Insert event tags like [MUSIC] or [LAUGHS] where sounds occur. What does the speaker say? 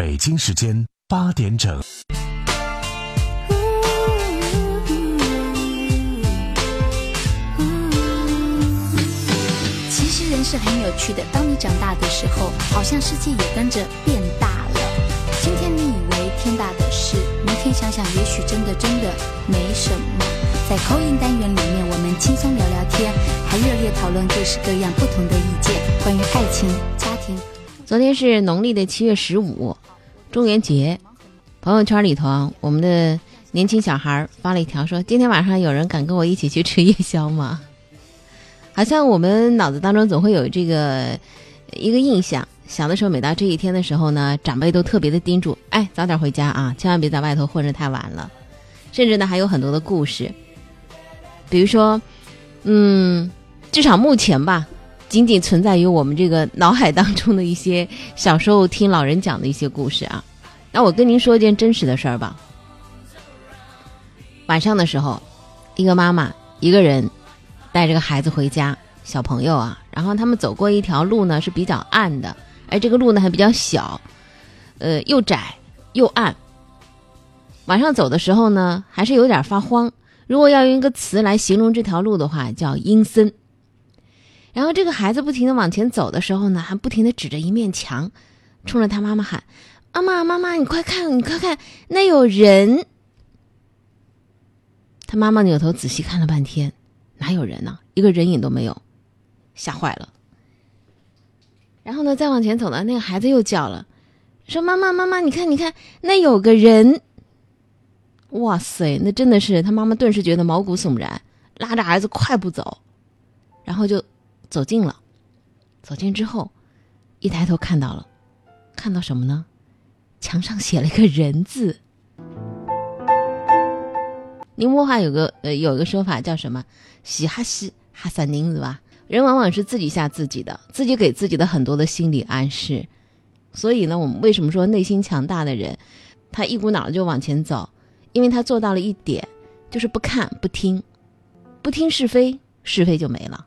北京时间八点整。其实人是很有趣的，当你长大的时候，好像世界也跟着变大了。今天你以为天大的事，明天想想，也许真的真的没什么。在口音单元里面，我们轻松聊聊天，还热烈讨论各式各样不同的意见，关于爱情、家庭。昨天是农历的七月十五，中元节。朋友圈里头啊，我们的年轻小孩发了一条说：“今天晚上有人敢跟我一起去吃夜宵吗？” [LAUGHS] 好像我们脑子当中总会有这个一个印象，小的时候每到这一天的时候呢，长辈都特别的叮嘱：“哎，早点回家啊，千万别在外头混着太晚了。”甚至呢，还有很多的故事，比如说，嗯，至少目前吧。仅仅存在于我们这个脑海当中的一些小时候听老人讲的一些故事啊。那我跟您说一件真实的事儿吧。晚上的时候，一个妈妈一个人带着个孩子回家，小朋友啊，然后他们走过一条路呢是比较暗的，哎这个路呢还比较小，呃，又窄又暗。晚上走的时候呢，还是有点发慌。如果要用一个词来形容这条路的话，叫阴森。然后这个孩子不停的往前走的时候呢，还不停的指着一面墙，冲着他妈妈喊：“妈妈，妈妈，你快看，你快看，那有人！”他妈妈扭头仔细看了半天，哪有人呢？一个人影都没有，吓坏了。然后呢，再往前走呢，那个孩子又叫了，说：“妈妈，妈妈，你看，你看，那有个人！”哇塞，那真的是他妈妈顿时觉得毛骨悚然，拉着儿子快步走，然后就。走近了，走近之后，一抬头看到了，看到什么呢？墙上写了一个人字。宁波话有个呃有一个说法叫什么？喜哈西哈萨宁是吧？人往往是自己吓自己的，自己给自己的很多的心理暗示。所以呢，我们为什么说内心强大的人，他一股脑就往前走？因为他做到了一点，就是不看不听，不听是非，是非就没了。